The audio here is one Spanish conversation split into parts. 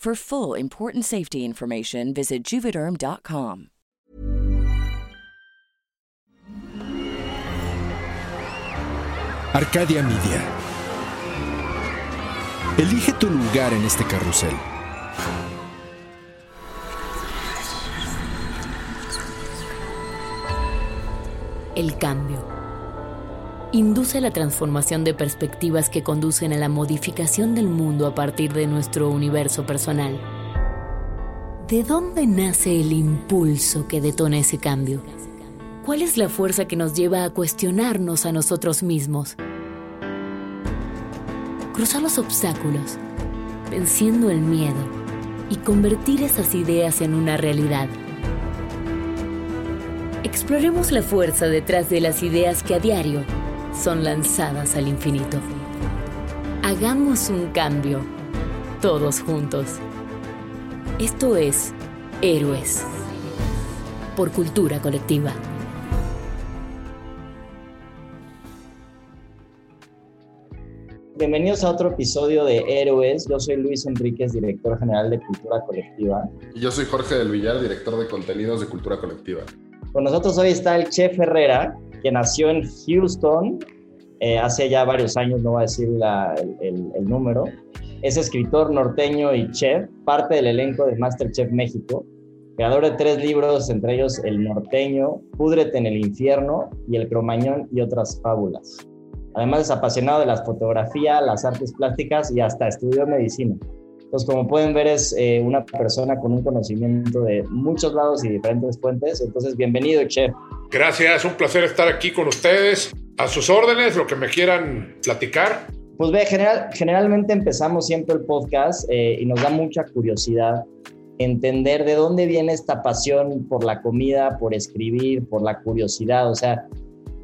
For full important safety information, visit juvederm.com. Arcadia Media. Elige tu lugar en este carrusel. El cambio. Induce la transformación de perspectivas que conducen a la modificación del mundo a partir de nuestro universo personal. ¿De dónde nace el impulso que detona ese cambio? ¿Cuál es la fuerza que nos lleva a cuestionarnos a nosotros mismos? Cruzar los obstáculos, venciendo el miedo y convertir esas ideas en una realidad. Exploremos la fuerza detrás de las ideas que a diario son lanzadas al infinito. Hagamos un cambio, todos juntos. Esto es Héroes, por cultura colectiva. Bienvenidos a otro episodio de Héroes. Yo soy Luis Enríquez, director general de Cultura Colectiva. Y yo soy Jorge del Villar, director de contenidos de Cultura Colectiva. Con nosotros hoy está el Chef Herrera, que nació en Houston eh, hace ya varios años, no voy a decir el, el, número. Es escritor norteño y chef, parte del elenco de Masterchef México, creador de tres libros, entre ellos El norteño, Púdrete en el infierno y El cromañón y otras fábulas. Además es apasionado de la fotografía, las artes plásticas y hasta estudió medicina. Entonces, como pueden ver, es eh, una persona con un conocimiento de muchos lados y diferentes fuentes. Entonces, bienvenido, chef. Gracias, un placer estar aquí con ustedes. A sus órdenes, lo que me quieran platicar. Pues ve, general, generalmente empezamos siempre el podcast eh, y nos da mucha curiosidad entender de dónde viene esta pasión por la comida, por escribir, por la curiosidad. O sea,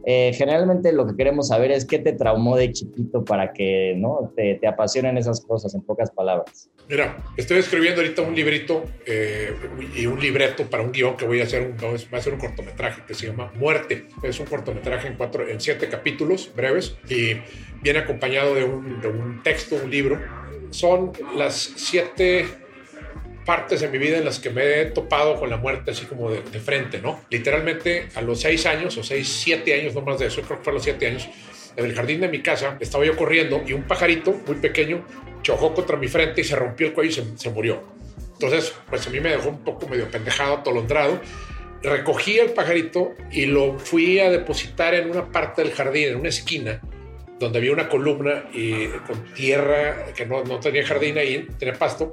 eh, generalmente lo que queremos saber es qué te traumó de chiquito para que ¿no? te, te, apasionen esas cosas, en pocas palabras. Mira, estoy escribiendo ahorita un librito eh, y un libreto para un guion que voy a hacer, un, va a ser un cortometraje que se llama Muerte. Es un cortometraje en, cuatro, en siete capítulos breves y viene acompañado de un, de un texto, un libro. Son las siete partes de mi vida en las que me he topado con la muerte así como de, frente, ¿no? Literalmente a los seis años, o seis, siete años, no más de eso, creo que fue a los siete años, en el jardín de mi casa estaba yo corriendo y un pajarito muy pequeño chocó contra mi frente y se rompió el cuello y se, murió. Entonces, pues a mí me dejó un poco medio pendejado, atolondrado. Recogí el pajarito y lo fui a depositar en una parte del jardín, en una esquina, donde había una columna y con tierra, que no, no tenía jardín ahí, tenía pasto,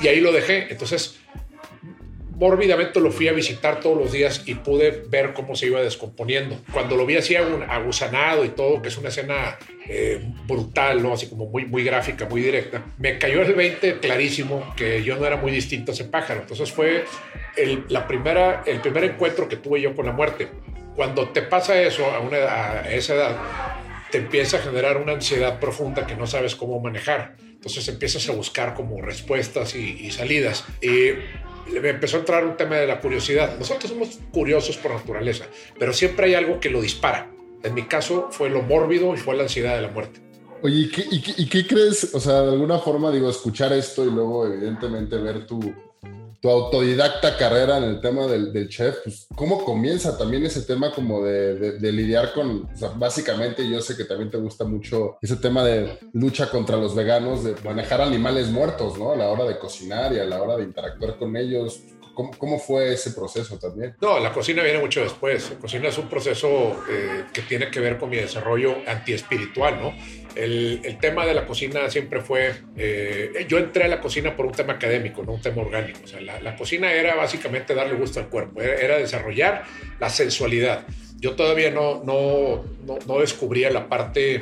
y ahí lo dejé. Entonces, mórbidamente lo fui a visitar todos los días y pude ver cómo se iba descomponiendo. Cuando lo vi así agusanado y todo, que es una escena eh, brutal, ¿no? así como muy, muy gráfica, muy directa, me cayó el 20 clarísimo que yo no era muy distinto a ese pájaro. Entonces fue el, la primera, el primer encuentro que tuve yo con la muerte. Cuando te pasa eso a, una, a esa edad, empieza a generar una ansiedad profunda que no sabes cómo manejar. Entonces empiezas a buscar como respuestas y, salidas. Y me empezó a entrar un tema de la curiosidad. Nosotros somos curiosos por naturaleza, pero siempre hay algo que lo dispara. En mi caso fue lo mórbido y fue la ansiedad de la muerte. Oye, ¿y qué, y qué crees? O sea, de alguna forma, digo, escuchar esto y luego evidentemente ver tu, tu autodidacta carrera en el tema del, chef, pues, ¿cómo comienza también ese tema como de, lidiar con, básicamente yo sé que también te gusta mucho ese tema de lucha contra los veganos, de manejar animales muertos, ¿no? A la hora de cocinar y a la hora de interactuar con ellos. ¿Cómo, fue ese proceso también? No, la cocina viene mucho después. La cocina es un proceso eh, que tiene que ver con mi desarrollo antiespiritual, ¿no? El, tema de la cocina siempre fue, eh, yo entré a la cocina por un tema académico, no un tema orgánico. O sea, la, cocina era básicamente darle gusto al cuerpo, era, desarrollar la sensualidad. Yo todavía no descubría la parte,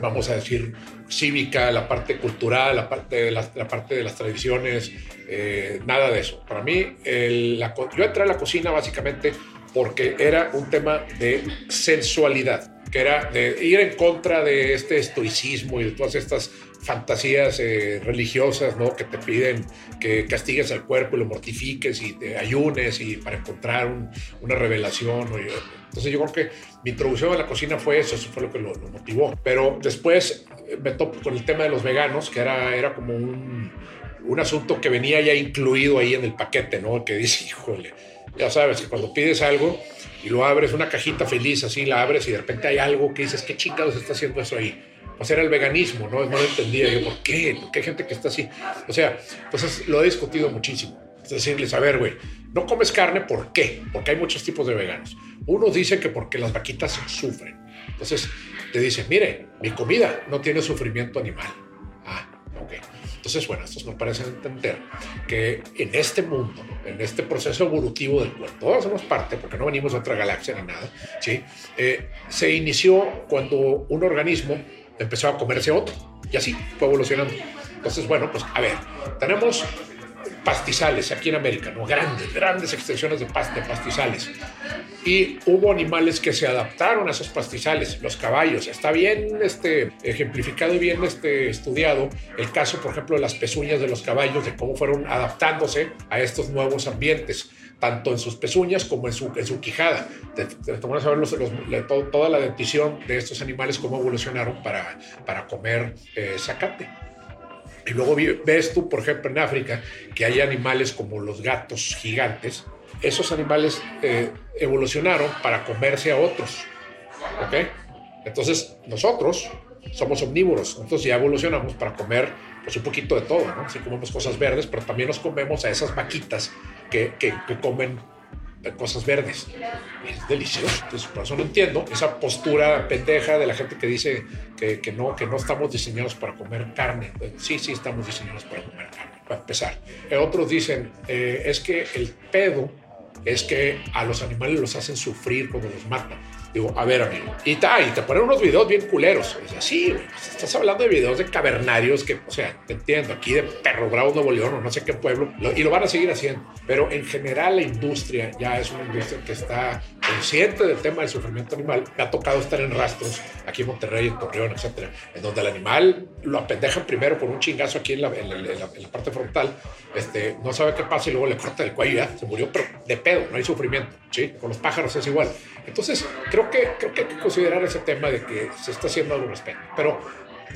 vamos a decir, cívica, la parte cultural, la parte de las, la parte de las tradiciones, eh, nada de eso. Para mí, yo entré a la cocina básicamente porque era un tema de sensualidad, que era de ir en contra de este estoicismo y de todas estas fantasías eh, religiosas, ¿no? Que te piden que castigues al cuerpo y lo mortifiques y te ayunes y para encontrar un, una revelación. ¿no? Entonces yo creo que mi introducción a la cocina fue eso, eso fue lo que lo, lo motivó. Pero después eh, me topo con el tema de los veganos, que era, era como un, un asunto que venía ya incluido ahí en el paquete, ¿no? Que dice, híjole, ya sabes que cuando pides algo y lo abres, una cajita feliz, así la abres y de repente hay algo que dices, ¿qué chingados está haciendo eso ahí? Pues era el veganismo, ¿no? No lo entendía yo, ¿por qué? ¿Por qué hay gente que está así? O sea, pues lo he discutido muchísimo. Es decirles, a ver, güey, no comes carne, ¿por qué? Porque hay muchos tipos de veganos. Unos dicen que porque las vaquitas sufren. Entonces, te dicen, mire, mi comida no tiene sufrimiento animal. Ah, ok. Entonces, bueno, estos nos parecen entender que en este mundo, en este proceso evolutivo del cual todos somos parte, porque no venimos de otra galaxia ni nada, ¿sí? Eh, se inició cuando un organismo empezó a comerse otro y así fue evolucionando. Entonces, bueno, pues a ver, tenemos pastizales aquí en América, ¿no? Grandes, grandes extensiones de, de pastizales. Y hubo animales que se adaptaron a esos pastizales, los caballos. Está bien este, ejemplificado y bien este, estudiado el caso, por ejemplo, de las pezuñas de los caballos, de cómo fueron adaptándose a estos nuevos ambientes tanto en sus pezuñas como en su, en su quijada. Te, te, a ver toda la dentición de estos animales, cómo evolucionaron para, para comer eh, zacate. Y luego ves tú, por ejemplo, en África, que hay animales como los gatos gigantes. Esos animales eh, evolucionaron para comerse a otros. ¿Ok? Entonces, nosotros somos omnívoros. Entonces ya evolucionamos para comer pues, un poquito de todo, ¿no? Si comemos cosas verdes, pero también nos comemos a esas vaquitas que, que, que comen cosas verdes. Es delicioso. Entonces, por eso no entiendo esa postura pendeja de la gente que dice que, que, no, que no estamos diseñados para comer carne. Sí, sí estamos diseñados para comer carne, para empezar. Eh, otros dicen, eh, es que el pedo es que a los animales los hacen sufrir cuando los matan. Digo, a ver, amigo. Y, ta, y te ponen unos videos bien culeros. Es así, pues, estás hablando de videos de cavernarios que, o sea, te entiendo, aquí de Perro Bravo, Nuevo León o no sé qué pueblo, lo, y lo van a seguir haciendo. Pero en general la industria ya es una industria que está consciente del tema del sufrimiento animal. Me ha tocado estar en rastros aquí en Monterrey, en Torreón, etcétera, en donde el animal lo apendejan primero con un chingazo aquí en la, en la, en la, en la parte frontal, este, no sabe qué pasa y luego le corta el cuello ya se murió, pero de pedo, no hay sufrimiento. ¿sí? Con los pájaros es igual. Entonces, creo que, creo que hay que considerar ese tema de que se está haciendo algo respecto. Pero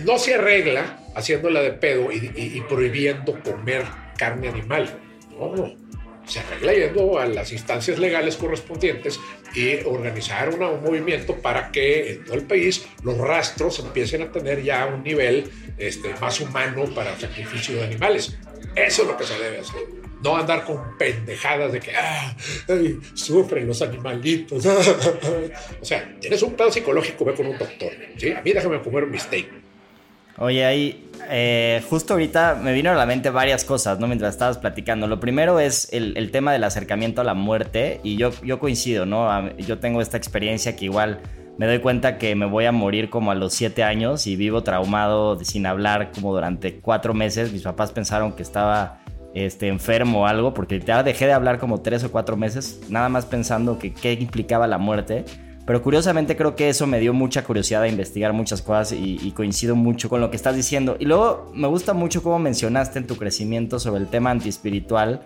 no se arregla haciéndola de pedo y, y, y prohibiendo comer carne animal. No, no. Se arregla yendo a las instancias legales correspondientes y organizar una, un movimiento para que en todo el país los rastros empiecen a tener ya un nivel este, más humano para sacrificio de animales. Eso es lo que se debe hacer no andar con pendejadas de que ah, ay, sufren los animalitos. o sea, tienes un pedo psicológico, ve con un doctor. ¿sí? A mí déjame comer un steak. Oye, ahí, eh, justo ahorita me vino a la mente varias cosas, ¿no? Mientras estabas platicando. Lo primero es el, tema del acercamiento a la muerte, y yo, yo coincido, ¿no? Yo tengo esta experiencia que igual me doy cuenta que me voy a morir como a los 7 años y vivo traumado sin hablar como durante 4 meses. Mis papás pensaron que estaba este, enfermo o algo, porque ya dejé de hablar como tres o cuatro meses, nada más pensando que qué implicaba la muerte. Pero curiosamente creo que eso me dio mucha curiosidad de investigar muchas cosas y, coincido mucho con lo que estás diciendo. Y luego me gusta mucho cómo mencionaste en tu crecimiento sobre el tema antiespiritual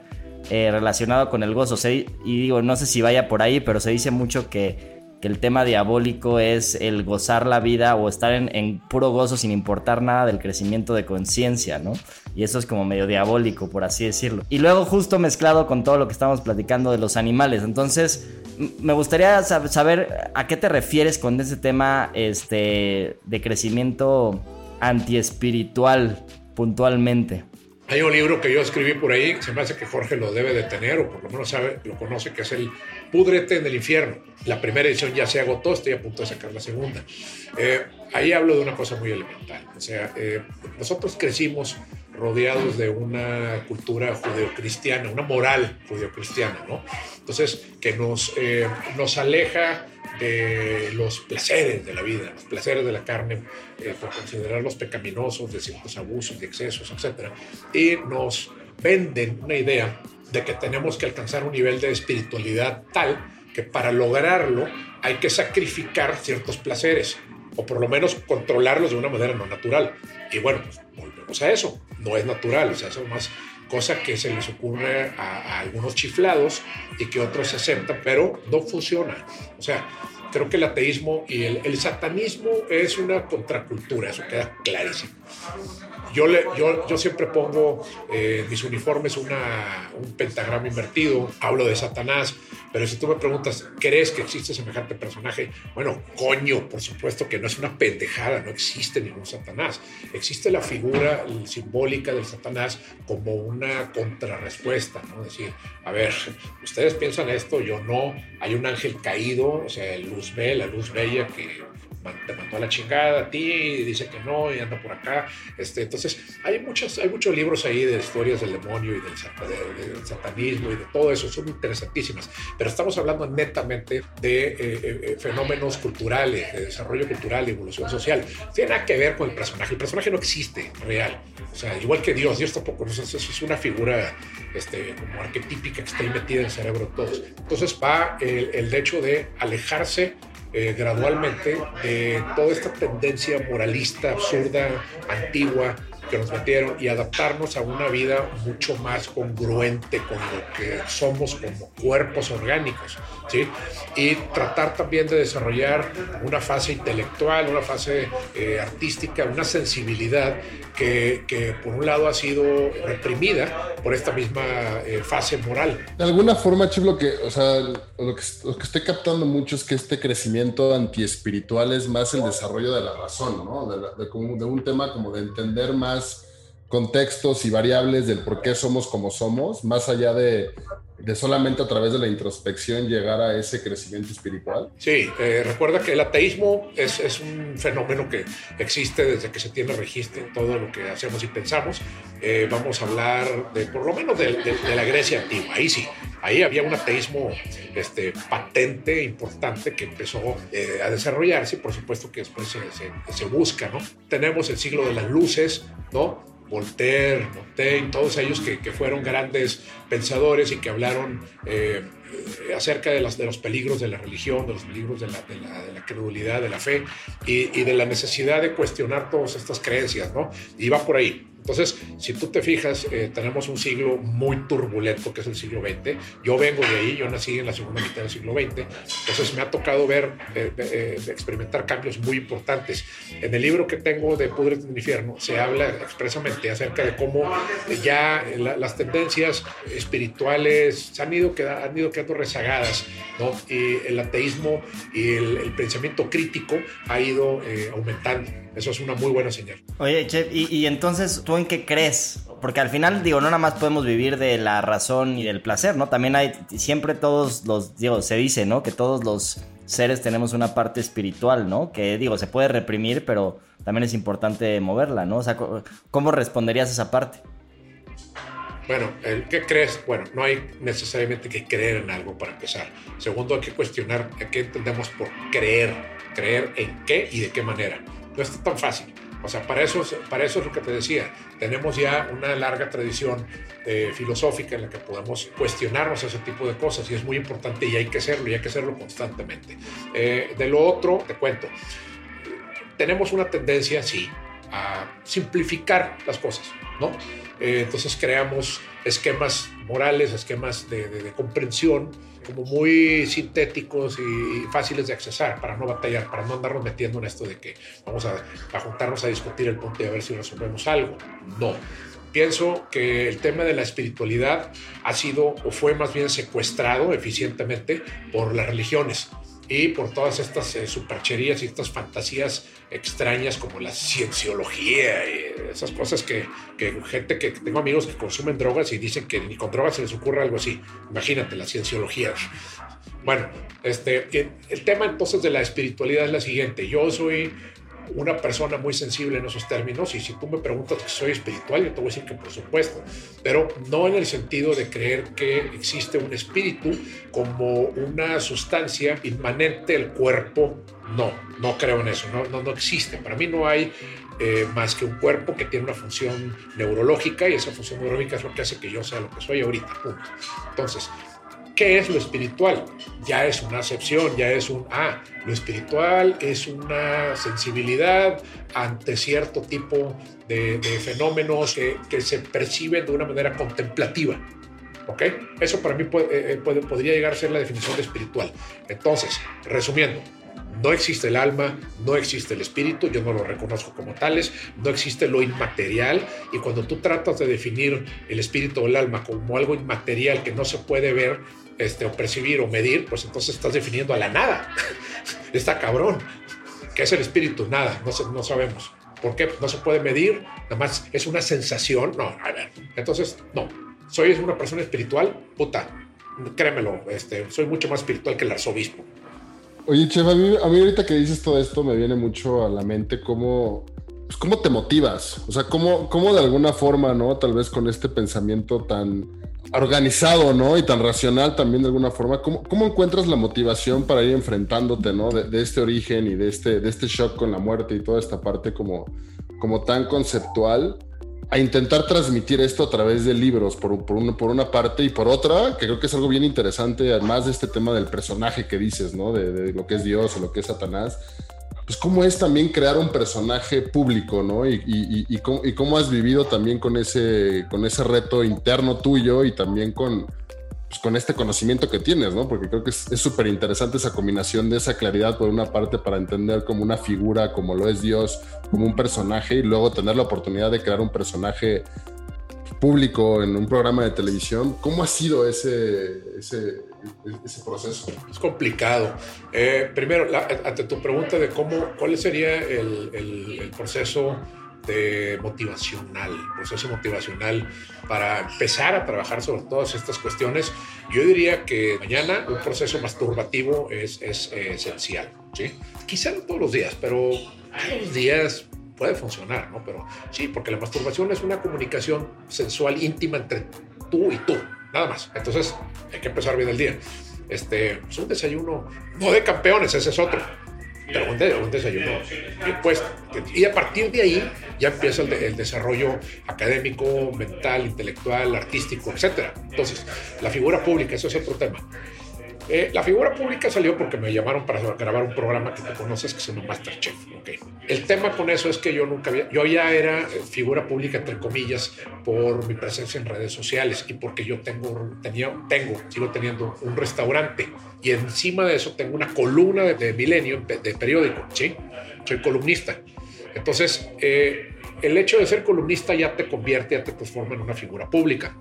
eh, relacionado con el gozo. Se, y digo, no sé si vaya por ahí, pero se dice mucho que que el tema diabólico es el gozar la vida o estar en, puro gozo sin importar nada del crecimiento de conciencia, ¿no? Y eso es como medio diabólico, por así decirlo. Y luego justo mezclado con todo lo que estamos platicando de los animales. Entonces, me gustaría saber a qué te refieres con ese tema este, de crecimiento antiespiritual puntualmente. Hay un libro que yo escribí por ahí, se me hace que Jorge lo debe de tener, o por lo menos sabe, lo conoce, que es el Púdrete en el infierno. La primera edición ya se agotó, estoy a punto de sacar la segunda. Eh, ahí hablo de una cosa muy elemental. O sea, eh, nosotros crecimos rodeados de una cultura judeocristiana, una moral judeocristiana, ¿no? Entonces, que nos, eh, nos aleja de los placeres de la vida, los placeres de la carne, eh, por considerarlos pecaminosos, de ciertos abusos, de excesos, etc. Y nos venden una idea de que tenemos que alcanzar un nivel de espiritualidad tal que para lograrlo hay que sacrificar ciertos placeres o por lo menos controlarlos de una manera no natural. Y bueno, pues volvemos a eso, no es natural, o sea, es más cosa que se les ocurre a, a, algunos chiflados y que otros aceptan, pero no funciona. O sea, creo que el ateísmo y el, el satanismo es una contracultura, eso queda clarísimo. Yo, le, yo, yo siempre pongo eh, mis uniformes una, un pentagrama invertido, hablo de Satanás, pero si tú me preguntas, ¿crees que existe semejante personaje? Bueno, coño, por supuesto que no es una pendejada, no existe ningún Satanás. Existe la figura simbólica del Satanás como una contrarrespuesta, ¿no? Decir, a ver, ustedes piensan esto, yo no, hay un ángel caído, o sea, luz ve, la luz bella que te mandó a la chingada a ti, dice que no, y anda por acá. Este, entonces, hay, muchas, hay muchos libros ahí de historias del demonio y del, satanismo y de todo eso, son interesantísimas, pero estamos hablando netamente de eh, eh, fenómenos culturales, de desarrollo cultural, de evolución social. Tiene nada que ver con el personaje, el personaje no existe real, o sea, igual que Dios, Dios tampoco, no, es, es una figura este, como arquetípica que está ahí metida en el cerebro de todos. Entonces va el, el hecho de alejarse eh, gradualmente de toda esta tendencia moralista, absurda, antigua que nos metieron y adaptarnos a una vida mucho más congruente con lo que somos como cuerpos orgánicos, ¿sí? Y tratar también de desarrollar una fase intelectual, una fase eh, artística, una sensibilidad que, por un lado ha sido reprimida por esta misma eh, fase moral. De alguna forma, Chip, lo que, o sea, lo que, estoy captando mucho es que este crecimiento antiespiritual es más el desarrollo de la razón, ¿no? De, de, de un tema como de entender más contextos y variables del por qué somos como somos, más allá de, de solamente a través de la introspección llegar a ese crecimiento espiritual? Sí, eh, recuerda que el ateísmo es, es, un fenómeno que existe desde que se tiene registro en todo lo que hacemos y pensamos. Eh, vamos a hablar de, por lo menos de, de, la Grecia antigua, ahí sí, ahí había un ateísmo este, patente, importante, que empezó eh, a desarrollarse por supuesto que después se, se, se busca, ¿no? Tenemos el siglo de las luces, ¿no? Voltaire, Montaigne, todos ellos que, que, fueron grandes pensadores y que hablaron eh, acerca de, las, de, los peligros de la religión, de los peligros de la, credulidad, de la fe y, de la necesidad de cuestionar todas estas creencias, ¿no? Y va por ahí. Entonces, si tú te fijas, eh, tenemos un siglo muy turbulento, que es el siglo XX. Yo vengo de ahí, yo nací en la segunda mitad del siglo XX, entonces me ha tocado ver, eh, eh, experimentar cambios muy importantes. En el libro que tengo de Pudres del Infierno se habla expresamente acerca de cómo ya la, las tendencias espirituales se han ido, queda, han ido quedando rezagadas, ¿no? Y el ateísmo y el, el pensamiento crítico ha ido eh, aumentando. Eso es una muy buena señal. Oye, Chef, y, y, entonces, ¿tú en qué crees? Porque al final, digo, no nada más podemos vivir de la razón y del placer, ¿no? También hay, siempre todos los, digo, se dice, ¿no? Que todos los seres tenemos una parte espiritual, ¿no? Que, digo, se puede reprimir, pero también es importante moverla, ¿no? O sea, ¿cómo responderías a esa parte? Bueno, ¿qué crees? Bueno, no hay necesariamente que creer en algo para empezar. Segundo, hay que cuestionar qué entendemos por creer. Creer en qué y de qué manera no está tan fácil. O sea, para eso, para eso es lo que te decía. Tenemos ya una larga tradición eh, filosófica en la que podemos cuestionarnos ese tipo de cosas y es muy importante y hay que hacerlo y hay que hacerlo constantemente. Eh, de lo otro, te cuento, tenemos una tendencia, sí, a simplificar las cosas, ¿no? Eh, entonces creamos esquemas morales, esquemas de, comprensión como muy sintéticos y fáciles de accesar para no batallar, para no andarnos metiendo en esto de que vamos a, a juntarnos a discutir el punto y a ver si resolvemos algo. No. Pienso que el tema de la espiritualidad ha sido o fue más bien secuestrado eficientemente por las religiones y por todas estas eh, supercherías y estas fantasías extrañas como la cienciología y esas cosas que, que, gente que tengo amigos que consumen drogas y dicen que ni con drogas se les ocurre algo así. Imagínate la cienciología. Bueno, este, el tema entonces de la espiritualidad es la siguiente. Yo soy una persona muy sensible en esos términos y si tú me preguntas si soy espiritual, yo te voy a decir que por supuesto, pero no en el sentido de creer que existe un espíritu como una sustancia inmanente del cuerpo. No, no creo en eso, no, no, no existe. Para mí no hay eh, más que un cuerpo que tiene una función neurológica y esa función neurológica es lo que hace que yo sea lo que soy ahorita. Punto. Entonces, ¿Qué es lo espiritual? Ya es una acepción, ya es un, ah, lo espiritual es una sensibilidad ante cierto tipo de, fenómenos que, se perciben de una manera contemplativa. ¿Ok? Eso para mí puede, eh, podría llegar a ser la definición de espiritual. Entonces, resumiendo, no existe el alma, no existe el espíritu, yo no lo reconozco como tales, no existe lo inmaterial y cuando tú tratas de definir el espíritu o el alma como algo inmaterial que no se puede ver, este, o percibir o medir, pues entonces estás definiendo a la nada. Está cabrón. ¿Qué es el espíritu? Nada, no, no sabemos. ¿Por qué? No se puede medir, nada más es una sensación. No, a ver. Entonces, no. Soy una persona espiritual, puta. Créemelo, este, soy mucho más espiritual que el arzobispo. Oye, Chef, a mí, a mí ahorita que dices todo esto me viene mucho a la mente cómo, pues, cómo te motivas. O sea, cómo, cómo de alguna forma, ¿no? Tal vez con este pensamiento tan organizado, ¿no? Y tan racional también de alguna forma. ¿Cómo, encuentras la motivación para ir enfrentándote, ¿no? De, este origen y de este, de este shock con la muerte y toda esta parte como, como tan conceptual a intentar transmitir esto a través de libros, por, por, una parte, y por otra, que creo que es algo bien interesante, además de este tema del personaje que dices, ¿no? De lo que es Dios o lo que es Satanás pues cómo es también crear un personaje público, ¿no? Y, y, cómo, has vivido también con ese, con ese reto interno tuyo y también con, pues, con este conocimiento que tienes, ¿no? Porque creo que es súper interesante esa combinación de esa claridad por una parte para entender como una figura, como lo es Dios, como un personaje y luego tener la oportunidad de crear un personaje público en un programa de televisión. ¿Cómo ha sido ese, ese, ese proceso? Es complicado. Eh, primero, ante tu pregunta de cómo, cuál sería el, el, proceso de motivacional, proceso motivacional para empezar a trabajar sobre todas estas cuestiones, yo diría que mañana un proceso masturbativo es, es esencial. ¿sí? Quizá no todos los días, pero todos los días puede funcionar, ¿no? Pero sí, porque la masturbación es una comunicación sensual íntima entre tú y tú nada más. Entonces, hay que empezar bien el día. Este, es pues, un desayuno, no de campeones, ese es otro, pero un, desayuno bien puesto. Y a partir de ahí ya empieza el, desarrollo académico, mental, intelectual, artístico, etc. Entonces, la figura pública, eso es otro tema. Eh, la figura pública salió porque me llamaron para grabar un programa que tú conoces que se llama Masterchef. Okay. El tema con eso es que yo nunca había, yo ya era eh, figura pública entre comillas por mi presencia en redes sociales y porque yo tengo, tenía, tengo, sigo teniendo un restaurante y encima de eso tengo una columna de, Milenio de periódico, ¿sí? Soy columnista. Entonces, eh, el hecho de ser columnista ya te convierte, ya te transforma en una figura pública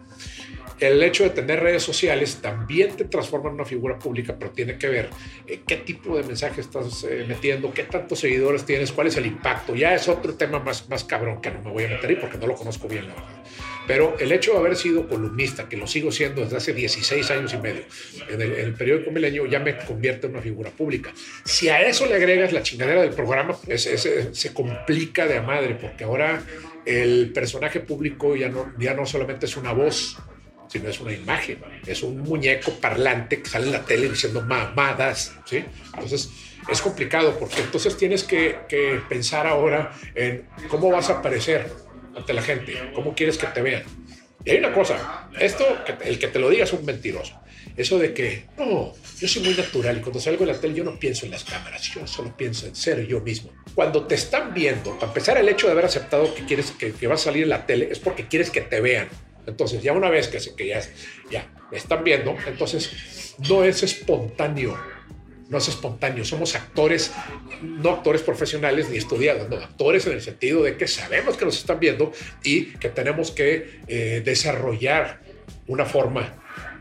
el hecho de tener redes sociales también te transforma en una figura pública, pero tiene que ver eh, qué tipo de mensaje estás eh, metiendo, qué tantos seguidores tienes, cuál es el impacto. Ya es otro tema más, más cabrón que no me voy a meter ahí porque no lo conozco bien, la verdad. Pero el hecho de haber sido columnista, que lo sigo siendo desde hace 16 años y medio, en el, periódico Milenio, ya me convierte en una figura pública. Si a eso le agregas la chingadera del programa, se complica de a madre, porque ahora el personaje público ya no, ya no solamente es una voz, sino es una imagen, es un muñeco parlante que sale en la tele diciendo mamadas, ¿sí? Entonces es complicado porque entonces tienes que, que pensar ahora en cómo vas a aparecer ante la gente, cómo quieres que te vean. Y hay una cosa, esto, el que te lo diga es un mentiroso. Eso de que, no, yo soy muy natural y cuando salgo de la tele yo no pienso en las cámaras, yo solo pienso en ser yo mismo. Cuando te están viendo, para empezar el hecho de haber aceptado que quieres que, que vas a salir en la tele es porque quieres que te vean. Entonces, ya una vez que, que ya, ya están viendo, entonces no es espontáneo no es espontáneo, somos actores, no actores profesionales ni estudiados, no, actores en el sentido de que sabemos que nos están viendo y que tenemos que eh, desarrollar una forma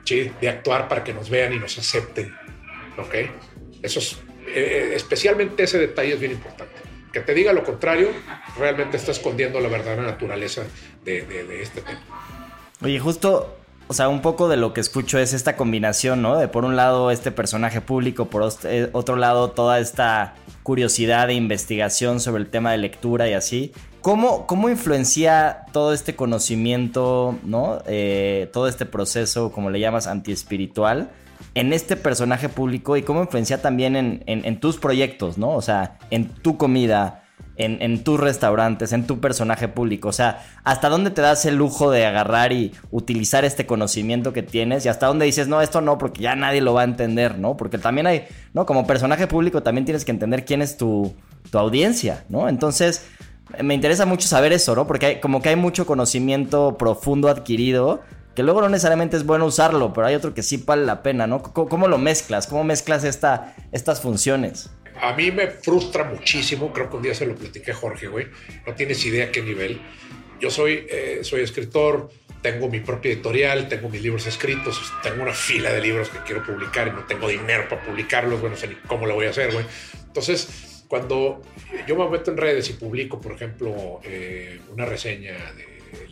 de actuar para que nos vean y nos acepten. ¿Ok? Eso es, eh, especialmente ese detalle es bien importante. Que te diga lo contrario, realmente está escondiendo la verdadera naturaleza de este tema. Oye, justo o sea, un poco de lo que escucho es esta combinación, ¿no? De por un lado este personaje público, por eh, otro lado toda esta curiosidad e investigación sobre el tema de lectura y así. ¿Cómo, cómo influencia todo este conocimiento, ¿no? Eh, todo este proceso, como le llamas, antiespiritual, en este personaje público y cómo influencia también en, en tus proyectos, ¿no? O sea, en tu comida, en, tus restaurantes, en tu personaje público. O sea, ¿hasta dónde te das el lujo de agarrar y utilizar este conocimiento que tienes? Y hasta dónde dices, no, esto no, porque ya nadie lo va a entender, ¿no? Porque también hay, ¿no? Como personaje público también tienes que entender quién es tu, tu audiencia, ¿no? Entonces, me interesa mucho saber eso, ¿no? Porque hay, como que hay mucho conocimiento profundo adquirido que luego no necesariamente es bueno usarlo, pero hay otro que sí vale la pena, ¿no? ¿Cómo, lo mezclas? ¿Cómo mezclas esta, estas funciones? A mí me frustra muchísimo, creo que un día se lo platiqué a Jorge, güey, no tienes idea qué nivel. Yo soy, eh, soy escritor, tengo mi propia editorial, tengo mis libros escritos, tengo una fila de libros que quiero publicar y no tengo dinero para publicarlos, bueno, no sé ni cómo lo voy a hacer, güey. Entonces, cuando yo me meto en redes y publico, por ejemplo, eh, una reseña de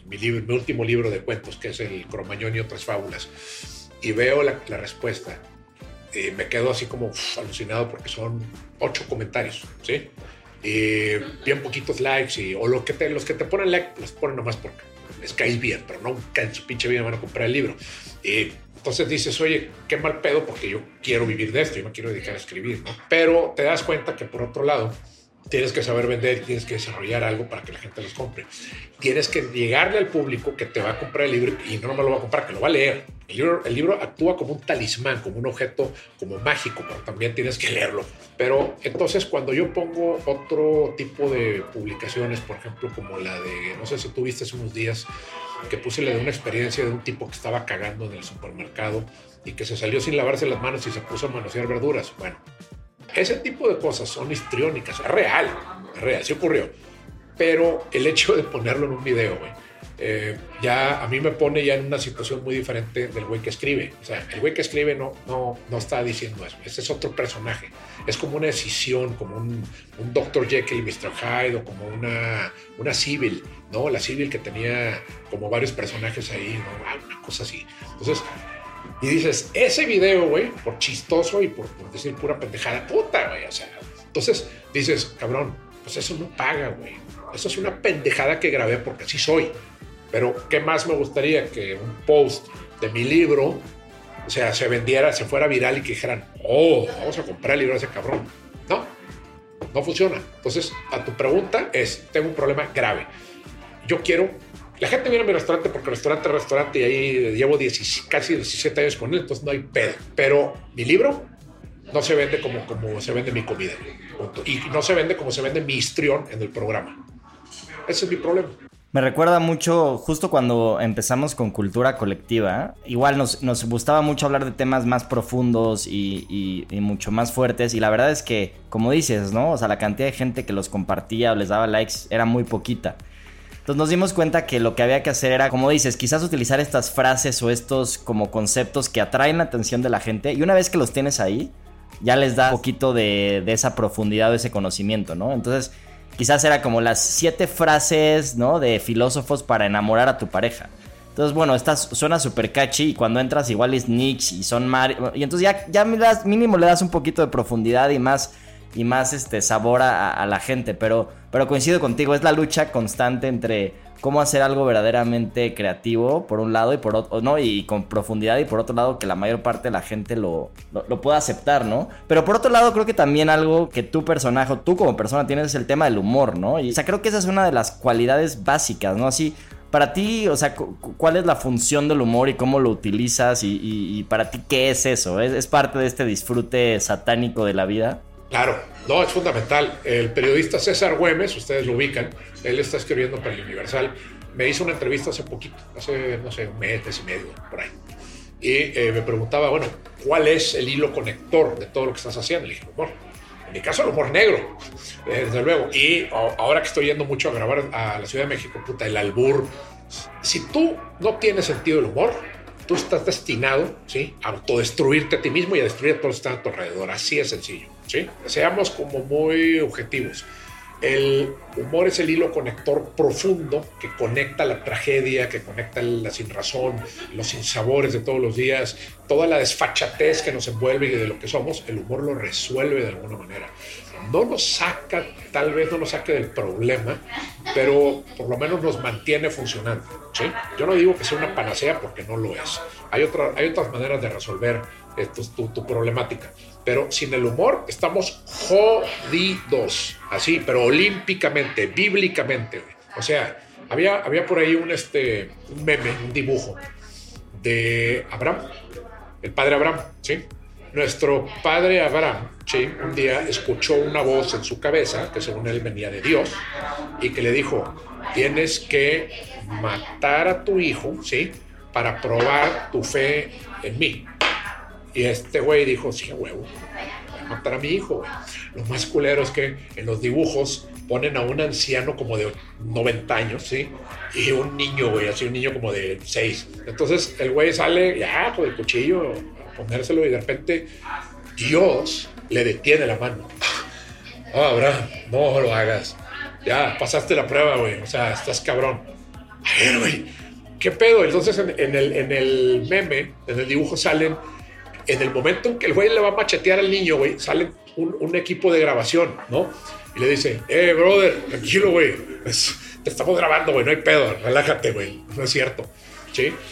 mi, libro, mi último libro de cuentos, que es el Cromañón y otras fábulas, y veo la, la respuesta eh, me quedo así como alucinado porque son ocho comentarios, ¿sí? Y bien poquitos likes y, o lo que te, los que te ponen like los ponen nomás porque les caes bien, pero nunca en su pinche vida van a comprar el libro. Y entonces dices, oye, qué mal pedo porque yo quiero vivir de esto, yo me quiero dedicar a escribir, ¿no? Pero te das cuenta que por otro lado, tienes que saber vender, tienes que desarrollar algo para que la gente los compre. Tienes que llegarle al público que te va a comprar el libro y no me lo va a comprar, que lo va a leer. El libro, el libro actúa como un talismán, como un objeto como mágico, pero también tienes que leerlo. Pero entonces cuando yo pongo otro tipo de publicaciones, por ejemplo, como la de, no sé si tuviste hace unos días, que puse la de una experiencia de un tipo que estaba cagando en el supermercado y que se salió sin lavarse las manos y se puso a manosear verduras. Bueno, ese tipo de cosas son histriónicas, es real, es real, sí ocurrió. Pero el hecho de ponerlo en un video, güey, eh, ya a mí me pone ya en una situación muy diferente del güey que escribe. O sea, el güey que escribe no, no, no está diciendo eso. Ese es otro personaje. Es como una decisión, como un, un Dr. Jekyll y Mr. Hyde o como una, una civil, ¿no? La civil que tenía como varios personajes ahí, ¿no? Ah, una cosa así. Entonces, y dices, ese video, güey, por chistoso y por, decir pura pendejada, puta, güey, o sea. Entonces dices, cabrón, pues eso no paga, güey. Eso es una pendejada que grabé porque así soy. Pero, ¿qué más me gustaría que un post de mi libro, o sea, se vendiera, se fuera viral y que dijeran, oh, vamos a comprar el libro de ese cabrón? No, no funciona. Entonces, a tu pregunta es, tengo un problema grave. Yo quiero la gente viene a mi restaurante porque restaurante es restaurante y ahí llevo casi 17 años con él, entonces no hay pedo. Pero mi libro no se vende como, como se vende mi comida. Y no se vende como se vende mi histrión en el programa. Ese es mi problema. Me recuerda mucho, justo cuando empezamos con cultura colectiva, igual nos, nos gustaba mucho hablar de temas más profundos y, y, mucho más fuertes. Y la verdad es que, como dices, ¿no? O sea, la cantidad de gente que los compartía o les daba likes era muy poquita. Entonces nos dimos cuenta que lo que había que hacer era, como dices, quizás utilizar estas frases o estos como conceptos que atraen la atención de la gente y una vez que los tienes ahí, ya les da un poquito de, esa profundidad o ese conocimiento, ¿no? Entonces quizás era como las siete frases, ¿no? De filósofos para enamorar a tu pareja. Entonces, bueno, esta suena súper catchy y cuando entras igual es Nietzsche y son Mar... Y entonces ya, ya mínimo le das un poquito de profundidad y más y más este sabor a, la gente. Pero, pero coincido contigo, es la lucha constante entre cómo hacer algo verdaderamente creativo, por un lado, y por otro, ¿no? Y con profundidad, y por otro lado, que la mayor parte de la gente lo, lo, pueda aceptar, ¿no? Pero por otro lado, creo que también algo que tu personaje, tú como persona tienes es el tema del humor, ¿no? Y, o sea, creo que esa es una de las cualidades básicas, ¿no? Así, para ti, o sea, ¿cuál es la función del humor y cómo lo utilizas? Y, para ti, ¿qué es eso? ¿Es, ¿Es, parte de este disfrute satánico de la vida? Claro, no, es fundamental. El periodista César Güemes, ustedes lo ubican, él está escribiendo para el Universal, me hizo una entrevista hace poquito, hace, no sé, un mes, y medio, por ahí. y eh, me preguntaba, bueno, ¿cuál es el hilo conector de todo lo que estás haciendo? Le dije, humor. En mi caso, el humor negro, eh, desde luego. Y ahora que estoy yendo mucho a grabar a la Ciudad de México, puta, el albur. Si tú no tienes sentido del humor, tú estás destinado ¿sí? a autodestruirte a ti mismo y a destruir a todos los que están a tu alrededor. Así es sencillo. ¿Sí? Seamos como muy objetivos. El humor es el hilo conector profundo que conecta la tragedia, que conecta la sinrazón, los sinsabores de todos los días, toda la desfachatez que nos envuelve y de lo que somos. El humor lo resuelve de alguna manera. No nos saca, tal vez no nos saque del problema, pero por lo menos nos mantiene funcionando. ¿sí? Yo no digo que sea una panacea porque no lo es. Hay, otra, hay otras maneras de resolver esto, tu, tu problemática pero sin el humor estamos jodidos, así, pero olímpicamente, bíblicamente. O sea, había, había por ahí un, este, un meme, un dibujo de Abraham, el padre Abraham, ¿sí? Nuestro padre Abraham, ¿sí? Un día escuchó una voz en su cabeza, que según él venía de Dios, y que le dijo, tienes que matar a tu hijo, ¿sí? Para probar tu fe en mí. Y este güey dijo, sí, huevo, voy a matar a mi hijo, güey. Lo más culero es que en los dibujos ponen a un anciano como de 90 años, ¿sí? Y un niño, güey, así un niño como de 6. Entonces el güey sale ya con el cuchillo a ponérselo y de repente Dios le detiene la mano. Ah, Abraham, no lo hagas. Ya, pasaste la prueba, güey. O sea, estás cabrón. A ver, güey, ¿qué pedo? Entonces en, el, en el meme, en el dibujo salen en el momento en que el güey le va a machetear al niño, güey, sale un, equipo de grabación, ¿no? Y le dice, eh, brother, tranquilo, güey, te estamos grabando, güey, no hay pedo, relájate, güey, no es cierto, ¿sí?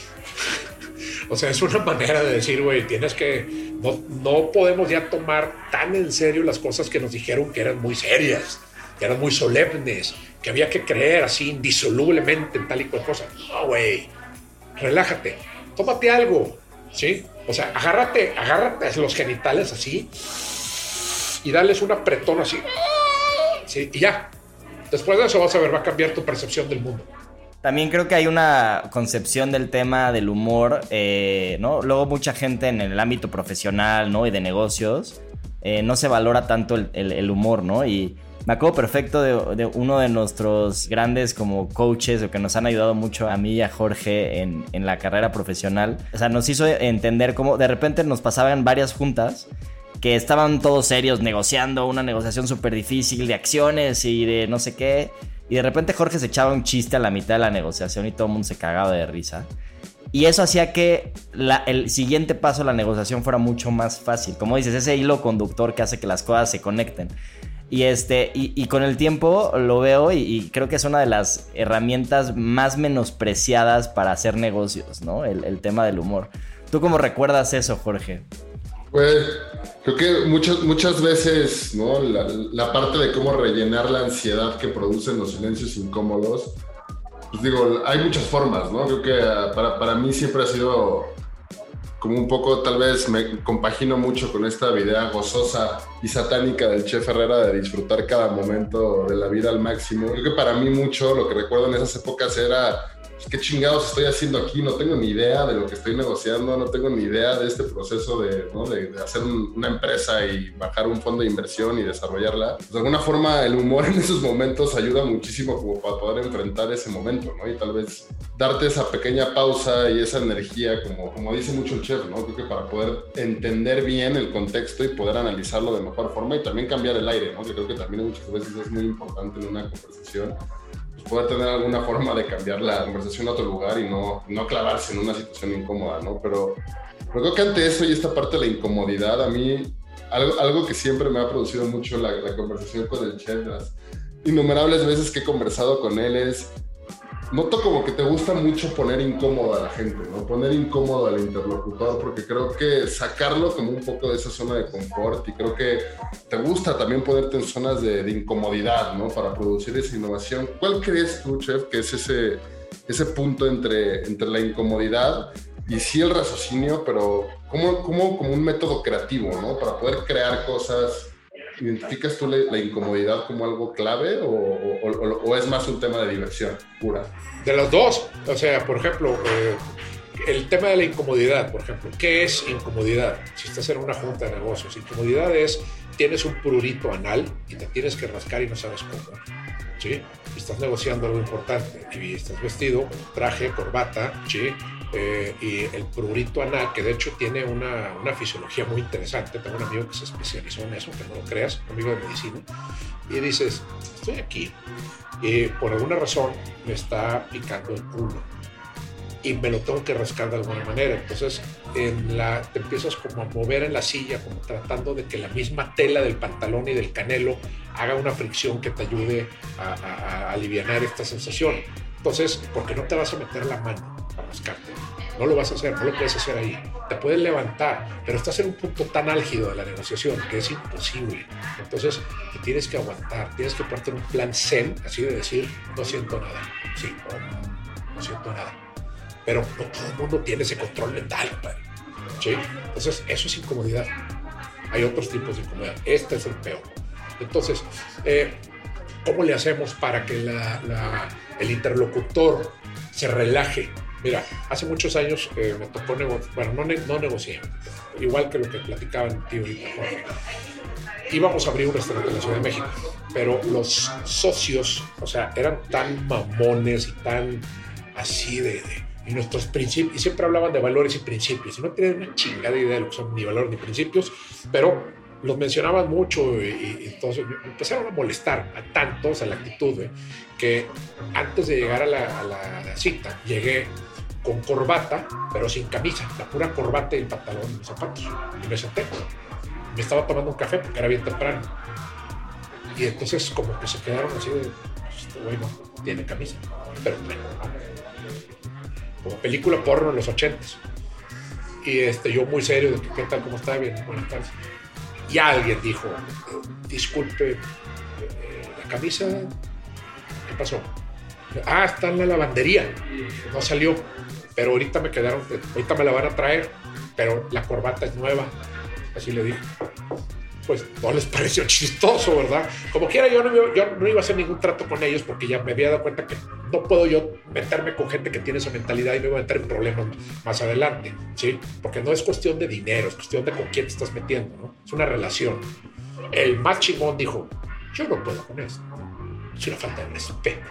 O sea, es una manera de decir, güey, tienes que, no, no podemos ya tomar tan en serio las cosas que nos dijeron que eran muy serias, que eran muy solemnes, que había que creer así indisolublemente en tal y cual cosa. No, güey, relájate, tómate algo, ¿sí? O sea, agárrate, agárrate los genitales así y dales un apretón así. Sí, y ya. Después de eso vas a ver, va a cambiar tu percepción del mundo. También creo que hay una concepción del tema del humor, eh, ¿no? Luego mucha gente en el ámbito profesional, ¿no? Y de negocios, eh, no se valora tanto el humor, ¿no? Y me acuerdo perfecto de, uno de nuestros grandes como coaches o que nos han ayudado mucho a mí y a Jorge en, en la carrera profesional. O sea, nos hizo entender cómo de repente nos pasaban varias juntas que estaban todos serios negociando una negociación súper difícil de acciones y de no sé qué. Y de repente Jorge se echaba un chiste a la mitad de la negociación y todo el mundo se cagaba de risa. Y eso hacía que el siguiente paso de la negociación fuera mucho más fácil. Como dices, ese hilo conductor que hace que las cosas se conecten. Y, este, y, con el tiempo lo veo y, creo que es una de las herramientas más menospreciadas para hacer negocios, ¿no? El, tema del humor. ¿Tú cómo recuerdas eso, Jorge? Pues creo que muchas, muchas veces, ¿no? La, parte de cómo rellenar la ansiedad que producen los silencios incómodos, pues digo, hay muchas formas, ¿no? Creo que ah, para, para mí siempre ha sido como un poco tal vez me compagino mucho con esta idea gozosa y satánica del Chef Herrera de disfrutar cada momento de la vida al máximo. Creo que para mí mucho lo que recuerdo en esas épocas era ¿qué chingados estoy haciendo aquí? No tengo ni idea de lo que estoy negociando, no tengo ni idea de este proceso de, hacer una empresa y bajar un fondo de inversión y desarrollarla. de alguna forma, el humor en esos momentos ayuda muchísimo como para poder enfrentar ese momento, ¿no? Y tal vez darte esa pequeña pausa y esa energía, como, como dice mucho el chef, ¿no? Creo que para poder entender bien el contexto y poder analizarlo de mejor forma y también cambiar el aire, ¿no? Que creo que también muchas veces es muy importante en una conversación poder tener alguna forma de cambiar la conversación a otro lugar y no, no clavarse en una situación incómoda, ¿no? Pero, creo que ante eso y esta parte de la incomodidad, a mí, algo, algo que siempre me ha producido mucho la, la conversación con el chef, las innumerables veces que he conversado con él es noto como que te gusta mucho poner incómodo a la gente, ¿no? Poner incómodo al interlocutor, porque creo que sacarlo como un poco de esa zona de confort y creo que te gusta también ponerte en zonas de, incomodidad, ¿no? Para producir esa innovación. ¿Cuál crees tú, chef, que es ese, ese punto entre, entre la incomodidad y sí el raciocinio, pero como, como, como un método creativo, ¿no? Para poder crear cosas ¿Identificas tú la, incomodidad como algo clave o, es más un tema de diversión pura? De los dos. O sea, por ejemplo, eh, el tema de la incomodidad, por ejemplo. ¿Qué es incomodidad? Si estás en una junta de negocios, incomodidad es tienes un prurito anal y te tienes que rascar y no sabes cómo. ¿Sí? Estás negociando algo importante y estás vestido, traje, corbata, ¿sí? Eh, y el prurito anal, que de hecho tiene una, una, fisiología muy interesante. Tengo un amigo que se especializó en eso, que no lo creas, un amigo de medicina, y dices, estoy aquí y por alguna razón me está picando el culo y me lo tengo que rascar de alguna manera. Entonces en la, te empiezas como a mover en la silla, como tratando de que la misma tela del pantalón y del canelo haga una fricción que te ayude a, a, a aliviar esta sensación. Entonces, ¿por qué no te vas a meter la mano No lo vas a hacer, no lo puedes hacer ahí. Te puedes levantar, pero estás en un punto tan álgido de la negociación que es imposible. Entonces, te tienes que aguantar, tienes que ponerte en un plan zen, así de decir, no siento nada. Sí, no siento nada pero no todo el mundo tiene ese control mental, ¿Sí? Entonces, eso es incomodidad. Hay otros tipos de incomodidad. Este es el peor. Entonces, eh, ¿cómo le hacemos para que el interlocutor se relaje? Mira, hace muchos años eh, me tocó negociar, bueno, no, no, negocié, igual que lo que platicaban tío y Jorge. Íbamos a abrir un restaurante en la Ciudad de México, pero los socios, o sea, eran tan mamones y tan así de y nuestros principios, y siempre hablaban de valores y principios, y no tenían una chingada idea de lo que son ni valores ni principios, pero los mencionaban mucho y, entonces empezaron a molestar a tantos a la actitud que antes de llegar a la, cita llegué con corbata, pero sin camisa, la pura corbata y el pantalón y los zapatos, y me senté. Me estaba tomando un café porque era bien temprano. Y entonces como que se quedaron así de, pues, bueno, tiene camisa, pero bueno, como película porno en los ochentas. Y este, yo muy serio, de que, ¿qué tal? ¿Cómo está? Bien, buenas tardes. Y alguien dijo, disculpe, eh, la camisa, ¿qué pasó? Ah, está en la lavandería, no salió, pero ahorita me quedaron, ahorita me la van a traer, pero la corbata es nueva, así le dije pues no les pareció chistoso, ¿verdad? Como quiera, yo no, yo no iba a hacer ningún trato con ellos porque ya me había dado cuenta que no puedo yo meterme con gente que tiene esa mentalidad y me voy a meter en problemas más adelante, ¿sí? Porque no es cuestión de dinero, es cuestión de con quién te estás metiendo, ¿no? Es una relación. El más chingón dijo, yo no puedo con eso. Es una falta de respeto.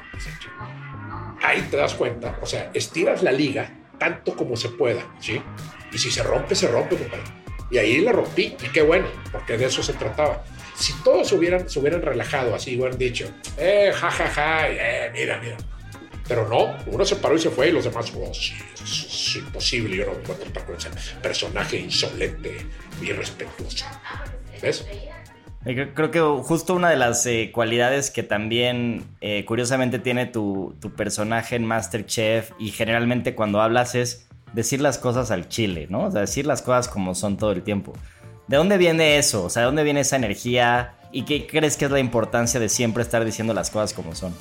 Ahí te das cuenta, o sea, estiras la liga tanto como se pueda, ¿sí? Y si se rompe, se rompe, compadre y ahí la rompí, y qué bueno, porque de eso se trataba. Si todos se hubieran, se hubieran relajado así, hubieran dicho, eh, ja, ja, ja, eh, mira, mira. Pero no, uno se paró y se fue y los demás, oh, sí, es imposible, yo no me puedo tratar con ese personaje insolente, irrespetuoso. ¿Ves? Creo que justo una de las eh, cualidades que también eh, curiosamente tiene tu, tu, personaje en Masterchef y generalmente cuando hablas es decir las cosas al chile, ¿no? O sea, decir las cosas como son todo el tiempo. ¿De dónde viene eso? O sea, ¿de dónde viene esa energía? ¿Y qué crees que es la importancia de siempre estar diciendo las cosas como son?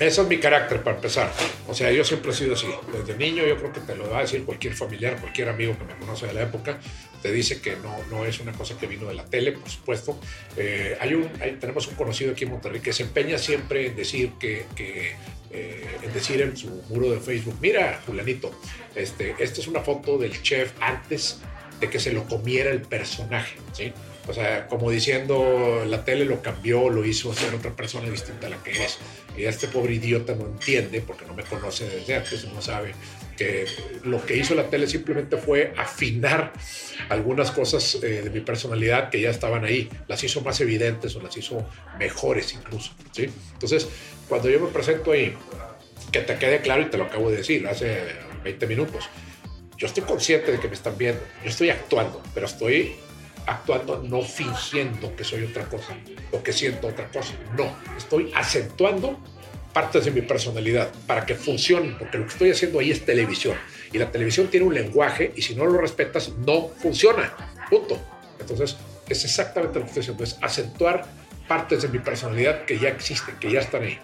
Eso es mi carácter para empezar. O sea, yo siempre he sido así. Desde niño yo creo que te lo va a decir cualquier familiar, cualquier amigo que me conoce de la época. Te dice que no, no es una cosa que vino de la tele, por supuesto. Eh, hay un, tenemos un conocido aquí en Monterrey que se empeña siempre en decir que, eh, en decir en su muro de Facebook, mira, fulanito, este, esta es una foto del chef antes de que se lo comiera el personaje, ¿sí? O sea, como diciendo, la tele lo cambió, lo hizo ser otra persona distinta a la que es. Y este pobre idiota no entiende, porque no me conoce desde antes, no sabe que lo que hizo la tele simplemente fue afinar algunas cosas eh, de mi personalidad que ya estaban ahí, las hizo más evidentes o las hizo mejores incluso, ¿sí? Entonces, cuando yo me presento ahí, que te quede claro y te lo acabo de decir hace 20 minutos, yo estoy consciente de que me están viendo, yo estoy actuando, pero estoy actuando no fingiendo que soy otra cosa o que siento otra cosa. No, estoy acentuando partes de mi personalidad para que funcione, porque lo que estoy haciendo ahí es televisión. Y la televisión tiene un lenguaje y si no lo respetas, no funciona. Punto. Entonces, es exactamente lo que estoy haciendo, es acentuar partes de mi personalidad que ya existen, que ya están ahí.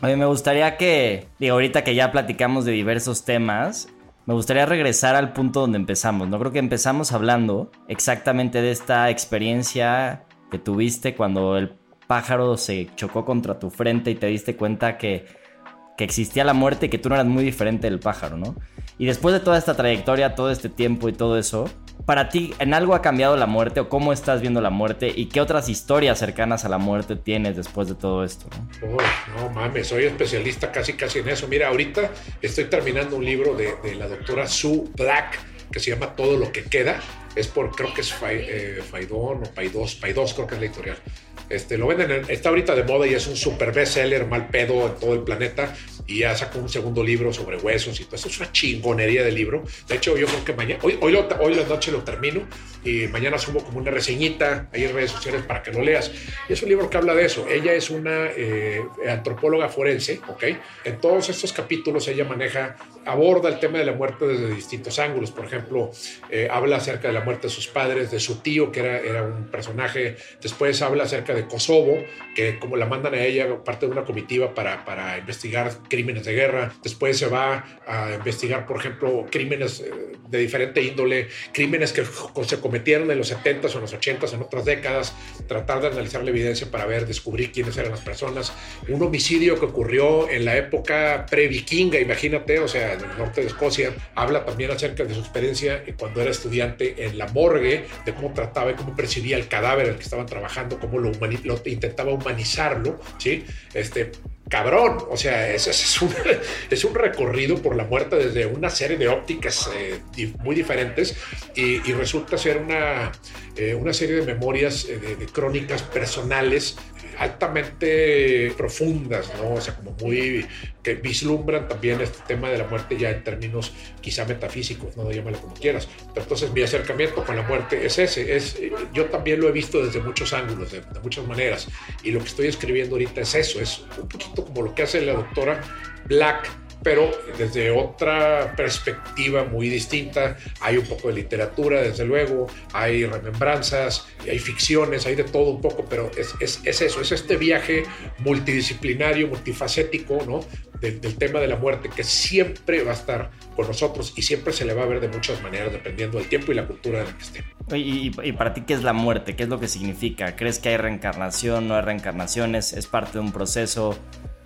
A mí me gustaría que, digo, ahorita que ya platicamos de diversos temas, me gustaría regresar al punto donde empezamos. No creo que empezamos hablando exactamente de esta experiencia que tuviste cuando el pájaro se chocó contra tu frente y te diste cuenta que, existía la muerte y que tú no eras muy diferente del pájaro, ¿no? Y después de toda esta trayectoria, todo este tiempo y todo eso, para ti, ¿en algo ha cambiado la muerte o cómo estás viendo la muerte y qué otras historias cercanas a la muerte tienes después de todo esto? No, no mames, soy especialista casi casi en eso. Mira, ahorita estoy terminando un libro de, la doctora Sue Black que se llama Todo lo que queda. Es por, creo que es eh, Faidón o Paidos, Paidos creo que es la editorial. Este, lo venden, está ahorita de moda y es un super bestseller, mal pedo en todo el planeta. Y ya sacó un segundo libro sobre huesos y todo eso. Es una chingonería de libro. De hecho, yo creo que mañana, hoy, hoy, hoy la noche lo termino y mañana subo como una reseñita ahí en redes sociales para que lo leas. Y es un libro que habla de eso. Ella es una eh, antropóloga forense, ¿ok? En todos estos capítulos ella maneja, aborda el tema de la muerte desde distintos ángulos. Por ejemplo, eh, habla acerca de la muerte de sus padres, de su tío, que era, era un personaje. Después habla acerca de Kosovo, que como la mandan a ella, parte de una comitiva para, para investigar crímenes de guerra. Después se va a investigar, por ejemplo, crímenes eh, de diferente índole, crímenes que se cometieron en los 70s o en los 80s, en otras décadas, tratar de analizar la evidencia para ver, descubrir quiénes eran las personas. Un homicidio que ocurrió en la época pre-vikinga, imagínate, o sea, en el norte de Escocia. Habla también acerca de su experiencia cuando era estudiante en la morgue, de cómo trataba y cómo percibía el cadáver el que estaban trabajando, cómo lo, lo intentaba humanizarlo, ¿sí? Este, cabrón. O sea, es, un, es, un, recorrido por la muerte desde una serie de ópticas eh, muy diferentes y, resulta ser una, eh, una serie de memorias, eh, de, crónicas personales altamente profundas, ¿no? O sea, como muy, que vislumbran también este tema de la muerte ya en términos quizá metafísicos, no llámalo como quieras. Pero entonces mi acercamiento con la muerte es ese, es, yo también lo he visto desde muchos ángulos, de, de muchas maneras, y lo que estoy escribiendo ahorita es eso, es un poquito como lo que hace la doctora Black pero desde otra perspectiva muy distinta. Hay un poco de literatura, desde luego, hay remembranzas, hay ficciones, hay de todo un poco, pero es, es, es eso, es este viaje multidisciplinario, multifacético, ¿no? Del, del, tema de la muerte que siempre va a estar con nosotros y siempre se le va a ver de muchas maneras dependiendo del tiempo y la cultura en la que esté. ¿Y, y, y para ti qué es la muerte? ¿Qué es lo que significa? ¿Crees que hay reencarnación? ¿No hay reencarnaciones? ¿Es parte de un proceso?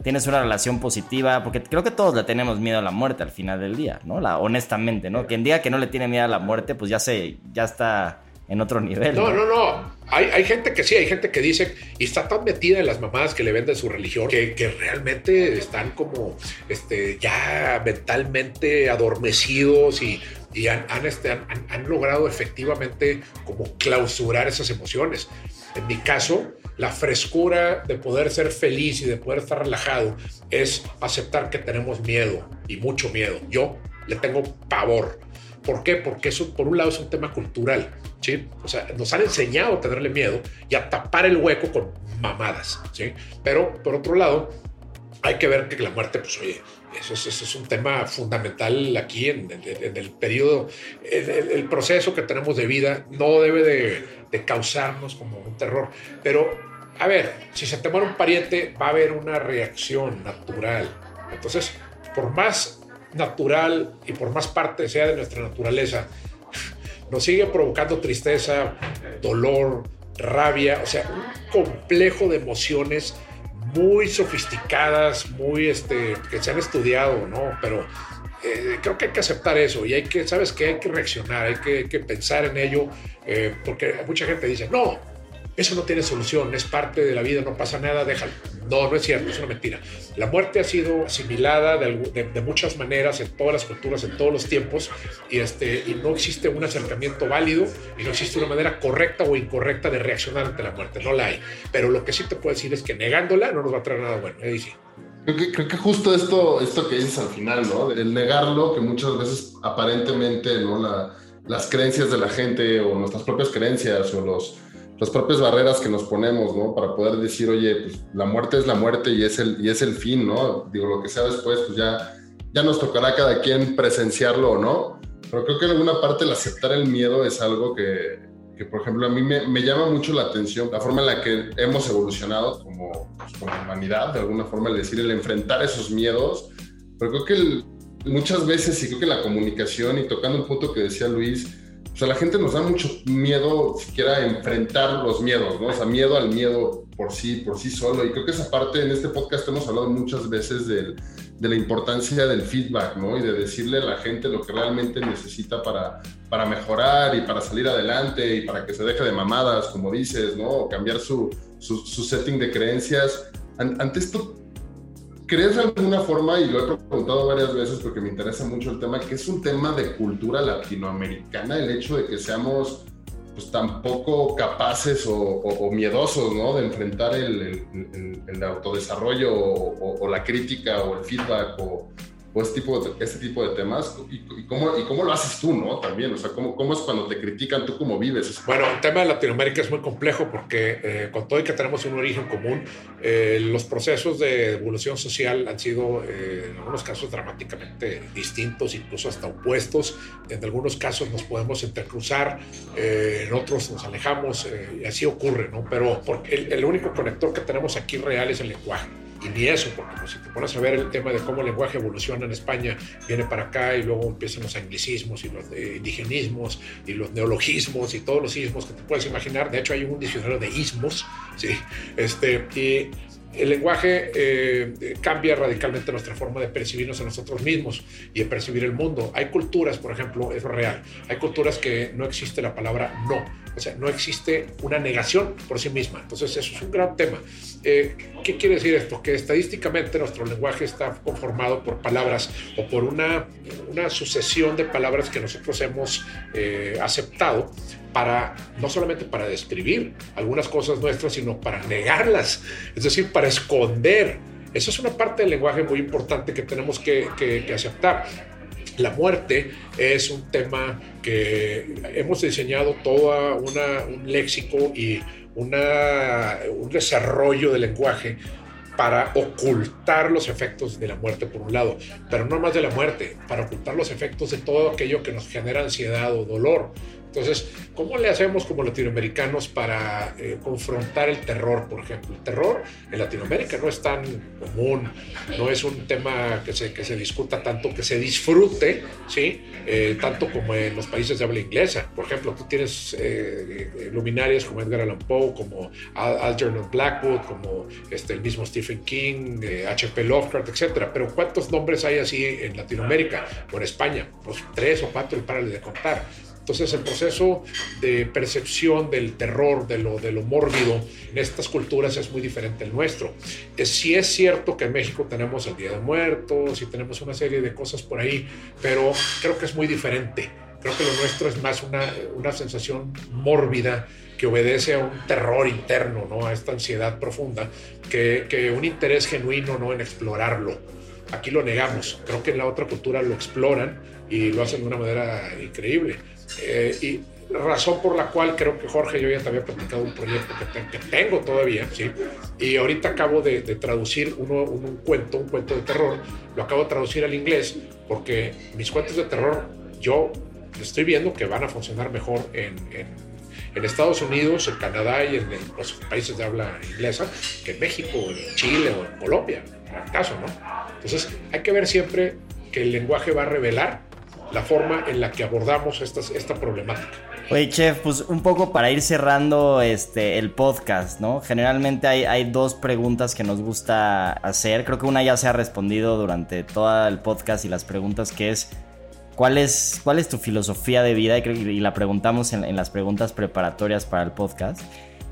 Tienes una relación positiva, porque creo que todos le tenemos miedo a la muerte al final del día, ¿no? La, honestamente, ¿no? Quien diga que no le tiene miedo a la muerte, pues ya se, ya está en otro nivel. No, no, no. no. Hay, hay, gente que sí, hay gente que dice y está tan metida en las mamadas que le venden su religión que, que realmente están como este, ya mentalmente adormecidos y, y han, han, este, han, han logrado efectivamente como clausurar esas emociones. En mi caso, la frescura de poder ser feliz y de poder estar relajado es aceptar que tenemos miedo y mucho miedo. Yo le tengo pavor. ¿Por qué? Porque eso, por un lado, es un tema cultural. ¿sí? O sea, nos han enseñado a tenerle miedo y a tapar el hueco con mamadas. ¿sí? Pero, por otro lado, hay que ver que la muerte, pues, oye, eso es, un tema fundamental aquí en, en, en el periodo, el, el, proceso que tenemos de vida no debe de, de, causarnos como un terror. Pero, a ver, si se te muere un pariente, va a haber una reacción natural. Entonces, por más natural y por más parte sea de nuestra naturaleza, nos sigue provocando tristeza, dolor, rabia, o sea, un complejo de emociones muy sofisticadas, muy, este, que se han estudiado, ¿no? Pero eh, creo que hay que aceptar eso y hay que, ¿sabes qué? Hay que reaccionar, hay que, hay que pensar en ello, eh, porque mucha gente dice, no, eso no tiene solución, es parte de la vida, no pasa nada, déjalo. No, no es cierto, es una mentira. La muerte ha sido asimilada de, de, de, muchas maneras en todas las culturas, en todos los tiempos, y, este, y no existe un acercamiento válido y no existe una manera correcta o incorrecta de reaccionar ante la muerte, no la hay. Pero lo que sí te puedo decir es que negándola no nos va a traer nada bueno. Ahí sí. Creo que, creo que, justo esto, esto que dices al final, ¿no? El negarlo, que muchas veces aparentemente, ¿no? La, las creencias de la gente o nuestras propias creencias o los las propias barreras que nos ponemos, ¿no? Para poder decir, oye, pues la muerte es la muerte y es el, y es el fin, ¿no? Digo, lo que sea después, pues ya, ya nos tocará a cada quien presenciarlo o no. Pero creo que en alguna parte el aceptar el miedo es algo que, que por ejemplo, a mí me, llama mucho la atención, la forma en la que hemos evolucionado como, pues, como humanidad, de alguna forma, el decir, el enfrentar esos miedos. Pero creo que muchas veces, y creo que la comunicación, y tocando un punto que decía Luis, o sea, la gente nos da mucho miedo siquiera enfrentar los miedos, ¿no? O sea, miedo al miedo por sí, por sí solo. Y creo que esa parte en este podcast hemos hablado muchas veces del, de la importancia del feedback, ¿no? Y de decirle a la gente lo que realmente necesita para, para mejorar y para salir adelante y para que se deje de mamadas, como dices, ¿no? Cambiar su, su, setting de creencias. ante esto, ¿crees de alguna forma, y lo he preguntado varias veces porque me interesa mucho el tema, que es un tema de cultura latinoamericana, el hecho de que seamos pues tan poco capaces o, miedosos, ¿no? De enfrentar el, el, autodesarrollo o, la crítica o el feedback o, o este tipo de, este tipo de temas y, cómo, y cómo lo haces tú, ¿no? También, o sea, ¿cómo, cómo es cuando te critican, tú cómo vives. Bueno, el tema de Latinoamérica es muy complejo porque eh, con todo y que tenemos un origen común, eh, los procesos de evolución social han sido eh, en algunos casos dramáticamente distintos, incluso hasta opuestos. En algunos casos nos podemos intercruzar, en otros nos alejamos y así ocurre, ¿no? Pero porque el, el único conector que tenemos aquí real es el lenguaje y ni eso, porque pues, si te pones a ver el tema de cómo el lenguaje evoluciona en España, viene para acá y luego empiezan los anglicismos y los indigenismos y los neologismos y todos los ismos que te puedes imaginar. De hecho, hay un diccionario de ismos, ¿sí? Este, y el lenguaje eh, cambia radicalmente nuestra forma de percibirnos a nosotros mismos y de percibir el mundo. Hay culturas, por ejemplo, es real, hay culturas que no existe la palabra no, o sea, no existe una negación por sí misma. Entonces, eso es un gran tema. Eh, ¿Qué quiere decir esto? Que estadísticamente nuestro lenguaje está conformado por palabras o por una, una sucesión de palabras que nosotros hemos eh, aceptado no solamente para describir algunas cosas nuestras, sino para negarlas, es decir, para esconder. Eso es una parte del lenguaje muy importante que tenemos que, aceptar. La muerte es un tema que hemos diseñado todo un léxico y una, un desarrollo del lenguaje para ocultar los efectos de la muerte por un lado, pero no más de la muerte, para ocultar los efectos de todo aquello que nos genera ansiedad o dolor. Entonces, ¿cómo le hacemos como latinoamericanos para eh, confrontar el terror, por ejemplo? El terror en Latinoamérica no es tan común, no es un tema que se, que se discuta tanto, que se disfrute, ¿sí? Eh, tanto como en los países de habla inglesa. Por ejemplo, tú tienes eh, luminarias como Edgar Allan Poe, como Algernon Blackwood, como este, el mismo Stephen King, H.P. Lovecraft, etc. Pero ¿cuántos nombres hay así en Latinoamérica o en España? Pues tres o cuatro y párale de contar. Entonces el proceso de percepción del terror, de lo, de lo mórbido en estas culturas es muy diferente al nuestro. Es, sí es cierto que en México tenemos el Día de Muertos y tenemos una serie de cosas por ahí, pero creo que es muy diferente. Creo que lo nuestro es más una, una sensación mórbida que obedece a un terror interno, ¿no? a esta ansiedad profunda, que, que un interés genuino ¿no? en explorarlo. Aquí lo negamos, creo que en la otra cultura lo exploran y lo hacen de una manera increíble. Eh, y razón por la cual creo que Jorge, yo ya te había platicado un proyecto que, tengo todavía, ¿sí? Y ahorita acabo de, traducir uno, un, cuento, un cuento de terror, lo acabo de traducir al inglés, porque mis cuentos de terror, yo estoy viendo que van a funcionar mejor en, en, Estados Unidos, en Canadá y en, los países de habla inglesa que en México, en Chile o en Colombia, en el caso, ¿no? Entonces, hay que ver siempre que el lenguaje va a revelar la forma en la que abordamos esta, esta problemática. Oye, chef, pues un poco para ir cerrando este, el podcast, ¿no? Generalmente hay, dos preguntas que nos gusta hacer. Creo que una ya se ha respondido durante todo el podcast y las preguntas que es, ¿cuál es, cuál es tu filosofía de vida? Y, la preguntamos en, las preguntas preparatorias para el podcast.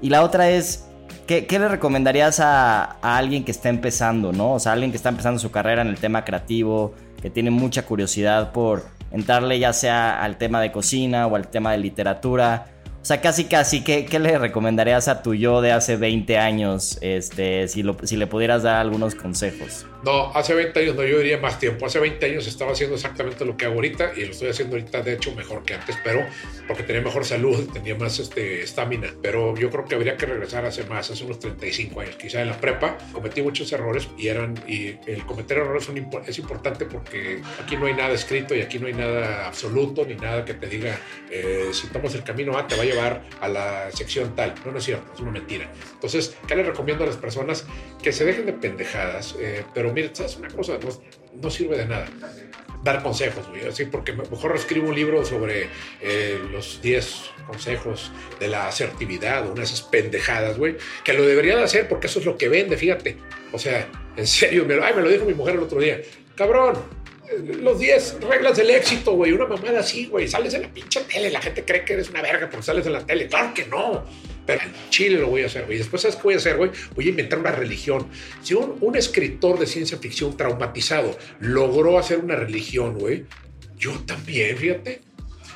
Y la otra es, ¿qué, le recomendarías a, alguien que está empezando, ¿no? O sea, alguien que está empezando su carrera en el tema creativo, que tiene mucha curiosidad por entrarle ya sea al tema de cocina o al tema de literatura. O sea, casi casi, ¿qué, ¿qué, le recomendarías a tu yo de hace 20 años este, si, lo, si le pudieras dar algunos consejos? No, hace 20 años no, yo diría más tiempo. Hace 20 años estaba haciendo exactamente lo que hago ahorita y lo estoy haciendo ahorita, de hecho, mejor que antes, pero porque tenía mejor salud, tenía más este, estamina. pero yo creo que habría que regresar hace más, hace unos 35 años. Quizá en la prepa cometí muchos errores y eran, y el cometer errores es importante porque aquí no hay nada escrito y aquí no hay nada absoluto ni nada que te diga eh, si tomas el camino A te va a llevar a la sección tal. No, no es cierto, es una mentira. Entonces, ¿qué les recomiendo a las personas? Que se dejen de pendejadas, eh, pero mira, ¿sabes una cosa? No, sirve de nada dar consejos, güey. Así, porque mejor escribo un libro sobre eh, los 10 consejos de la asertividad, una de esas pendejadas, güey, que lo debería de hacer porque eso es lo que vende, fíjate. O sea, en serio, me, ay, me lo dijo mi mujer el otro día. Cabrón, los 10 reglas del éxito, güey. Una mamada así, güey. Sales en la pinche tele. La gente cree que eres una verga porque sales en la tele. Claro que no. Pero en Chile lo voy a hacer, güey. Después, ¿sabes qué voy a hacer, güey? Voy a inventar una religión. Si un, un escritor de ciencia ficción traumatizado logró hacer una religión, güey, yo también, fíjate.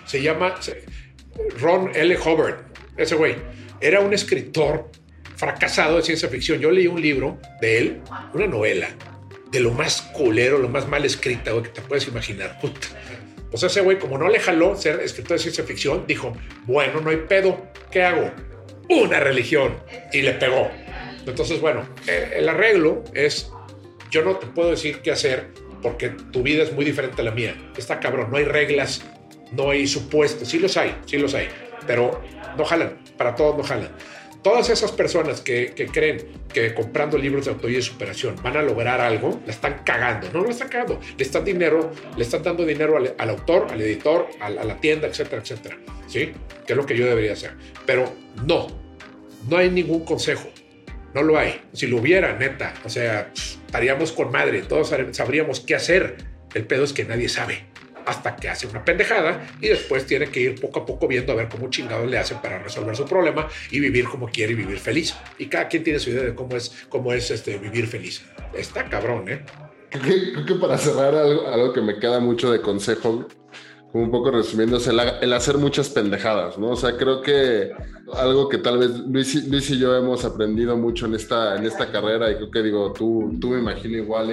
Se llama Ron L. Hubbard. Ese güey. Era un escritor fracasado de ciencia ficción. Yo leí un libro de él, una novela de lo más culero, lo más mal escrita, güey, que te puedes imaginar. Puta. Pues ese güey, como no le jaló ser escritor de ciencia ficción, dijo, bueno, no hay pedo, ¿qué hago? Una religión. Y le pegó. Entonces, bueno, eh, el arreglo es, yo no te puedo decir qué hacer porque tu vida es muy diferente a la mía. Está cabrón, no hay reglas, no hay supuestos. Sí los hay, sí los hay, pero no jalan, para todos no jalan todas esas personas que, creen que comprando libros de autoría y superación van a lograr algo, la están cagando. No, la están cagando. Le están dinero, le están dando dinero al, autor, al editor, a, la tienda, etcétera, etcétera. ¿Sí? Que es lo que yo debería hacer. Pero no, no hay ningún consejo. No lo hay. Si lo hubiera, neta, o sea, estaríamos con madre. Todos sabríamos qué hacer. El pedo es que nadie sabe hasta que hace una pendejada y después tiene que ir poco a poco viendo a ver cómo chingados le hacen para resolver su problema y vivir como quiere y vivir feliz. Y cada quien tiene su idea de cómo es, cómo es este, vivir feliz. Está cabrón, ¿eh? Creo que, para cerrar algo, que me queda mucho de consejo, un poco resumiendo, es el, hacer muchas pendejadas, ¿no? O sea, creo que algo que tal vez Luis, Luis, y yo hemos aprendido mucho en esta, en esta carrera y creo que digo, tú, tú me imagino igual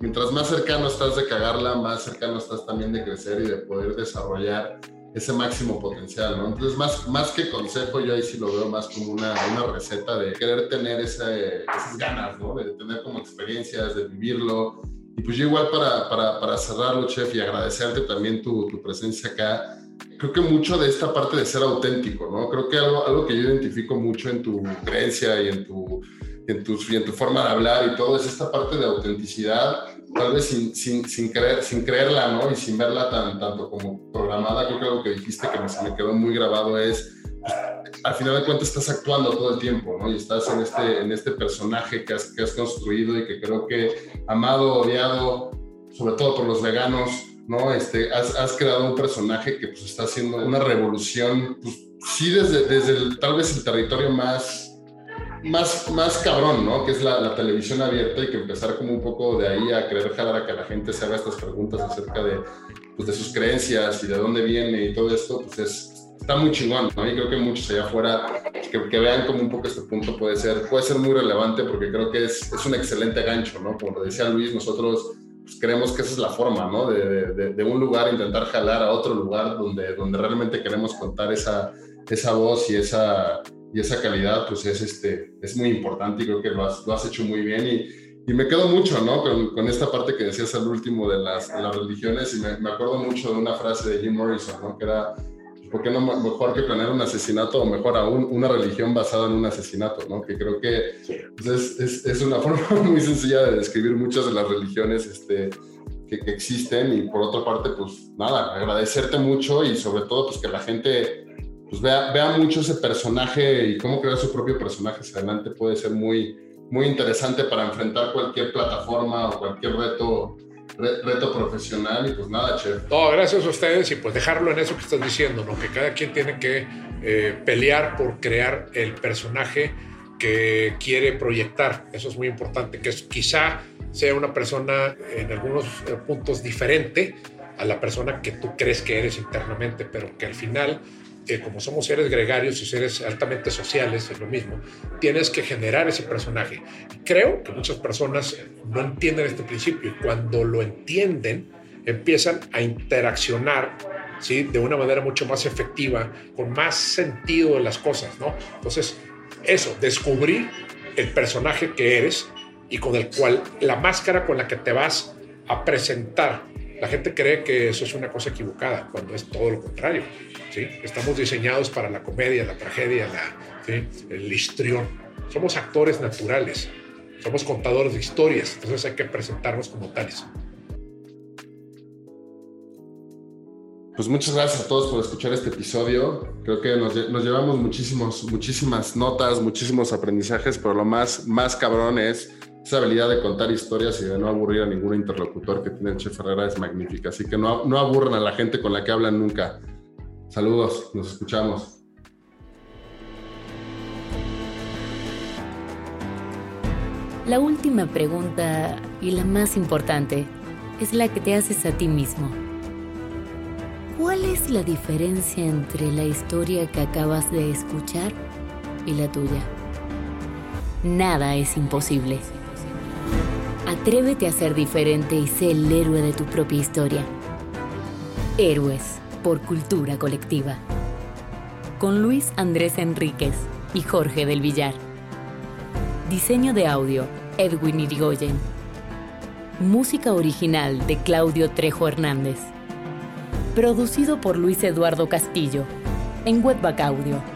mientras más cercano estás de cagarla, más cercano estás también de crecer y de poder desarrollar ese máximo potencial, ¿no? Entonces, más, más que consejo, yo ahí sí lo veo más como una, una receta de querer tener ese, esas ganas, ¿no? De tener como experiencias, de vivirlo. Y pues yo igual para, para, para cerrarlo, chef, y agradecerte también tu, tu, presencia acá, creo que mucho de esta parte de ser auténtico, ¿no? Creo que algo, algo que yo identifico mucho en tu creencia y en tu en tu, en tu forma de hablar y todo, es esta parte de autenticidad, tal vez sin, sin, sin, creer, sin creerla, ¿no? Y sin verla tan, tanto como programada, creo que algo que dijiste que me, se me quedó muy grabado es, pues, al final de cuentas estás actuando todo el tiempo, ¿no? Y estás en este, en este personaje que has, que has construido y que creo que amado, odiado, sobre todo por los veganos, ¿no? Este, has, has creado un personaje que pues está haciendo una revolución, pues sí desde, desde el, tal vez el territorio más más, más cabrón, ¿no? Que es la, televisión abierta y que empezar como un poco de ahí a querer jalar a que la gente se haga estas preguntas acerca de, pues, de sus creencias y de dónde viene y todo esto, pues es, está muy chingón, ¿no? Y creo que muchos allá afuera que, que, vean como un poco este punto puede ser, puede ser muy relevante porque creo que es, es un excelente gancho, ¿no? Como decía Luis, nosotros pues, creemos que esa es la forma, ¿no? De, de, de, un lugar intentar jalar a otro lugar donde, donde realmente queremos contar esa, esa voz y esa y esa calidad pues es, este, es muy importante y creo que lo has, lo has hecho muy bien y, y, me quedo mucho ¿no? con, con, esta parte que decías al último de las, de las religiones y me, me, acuerdo mucho de una frase de Jim Morrison ¿no? que era ¿por qué no mejor que planear un asesinato o mejor aún una religión basada en un asesinato? ¿no? Que creo que pues, es, es, es, una forma muy sencilla de describir muchas de las religiones este, que, que, existen y por otra parte, pues nada, agradecerte mucho y sobre todo pues que la gente pues vea, vea mucho ese personaje y cómo crear su propio personaje hacia adelante puede ser muy, muy interesante para enfrentar cualquier plataforma o cualquier reto, reto profesional. Y pues nada, chef. No, gracias a ustedes y pues dejarlo en eso que estás diciendo, ¿no? que cada quien tiene que eh, pelear por crear el personaje que quiere proyectar. Eso es muy importante, que es, quizá sea una persona en algunos eh, puntos diferente a la persona que tú crees que eres internamente, pero que al final que como somos seres gregarios y seres altamente sociales, es lo mismo, tienes que generar ese personaje. Creo que muchas personas no entienden este principio y cuando lo entienden, empiezan a interaccionar ¿sí? de una manera mucho más efectiva, con más sentido de las cosas, ¿no? Entonces, eso, descubrir el personaje que eres y con el cual, la máscara con la que te vas a presentar. La gente cree que eso es una cosa equivocada, cuando es todo lo contrario. Estamos diseñados para la comedia, la tragedia, el histrión. Somos actores naturales, somos contadores de historias, entonces hay que presentarnos como tales. Pues muchas gracias a todos por escuchar este episodio. Creo que nos, llevamos muchísimos, muchísimas notas, muchísimos aprendizajes, pero lo más, más cabrón es esa habilidad de contar historias y de no aburrir a ningún interlocutor que tiene el Chef Herrera es magnífica. Así que no, no aburran a la gente con la que hablan nunca. Saludos, nos escuchamos. La última pregunta y la más importante es la que te haces a ti mismo. ¿Cuál es la diferencia entre la historia que acabas de escuchar y la tuya? Nada es imposible. Atrévete a ser diferente y sé el héroe de tu propia historia. Héroes por cultura colectiva. Con Luis Andrés Enríquez y Jorge del Villar. Diseño de audio, Edwin Irigoyen. Música original de Claudio Trejo Hernández. Producido por Luis Eduardo Castillo en Webback Audio.